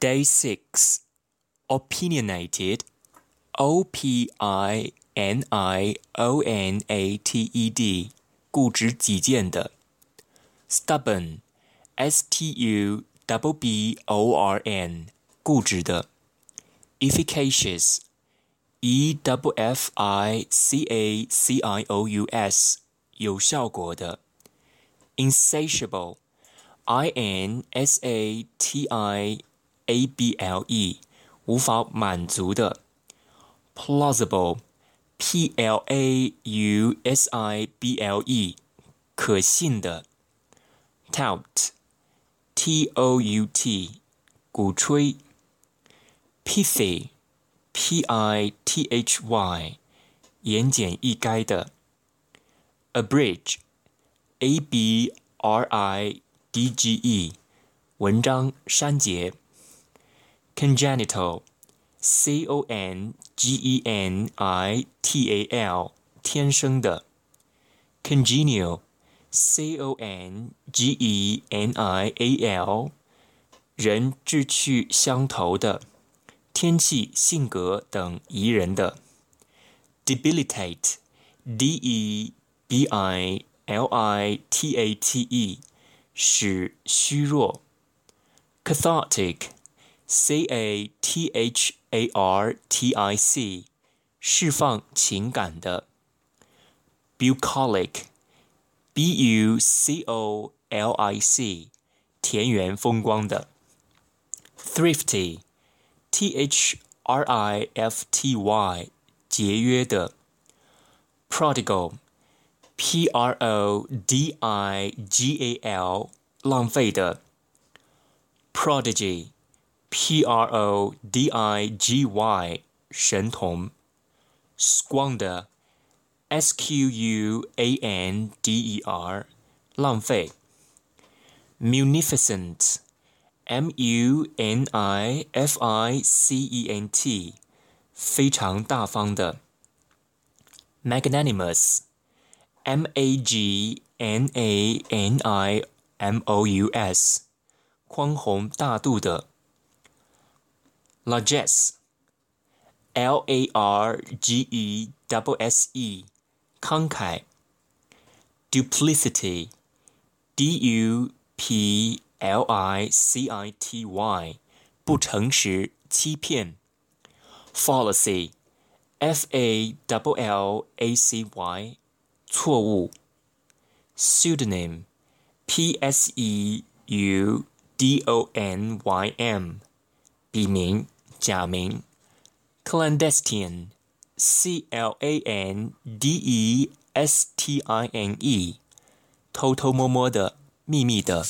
Day six, opinionated, O P I N I O N A T E D，固执己见的。Stubborn, S T U B B O R N，固执的。Efficacious, E F F I C A C I O U S，有效果的。Insatiable, I N S A T I A B L E，无法满足的；plausible，P L A U S I B L E，可信的；tout，T O U T，鼓吹；pithy，P I T H Y，言简意赅的；abridge，A B R I D G E，文章删节。 congenital, c o n g e n i t a l，天生的。congenial, c o n g e n i a l，人志趣相投的，天气、性格等宜人的。debilitate, d e b i l i t a t e，使虚弱。cathartic C A T H A R T I C，释放情感的。Bucolic，B U C O L I C，田园风光的。Thrifty，T H R I F T Y，节约的。Prodigal，P R O D I G A L，浪费的。Prodigy。 P R O D I G Y 神童，squander，S Q U A N D E R 浪费，munificent，M U N I F I C E N T 非常大方的，magnanimous，M A G N A N I M O U S 宽宏大度的。 largesse, L A R G E S E, 慷慨. Duplicity, D U P L I C I T Y, 不诚实、欺骗，fallacy, F A L L A C Y, 错误，pseudonym, P S E U D O N Y M，笔名。假名，clandestine，c l a n d e s t i n e，偷偷摸摸的，秘密的。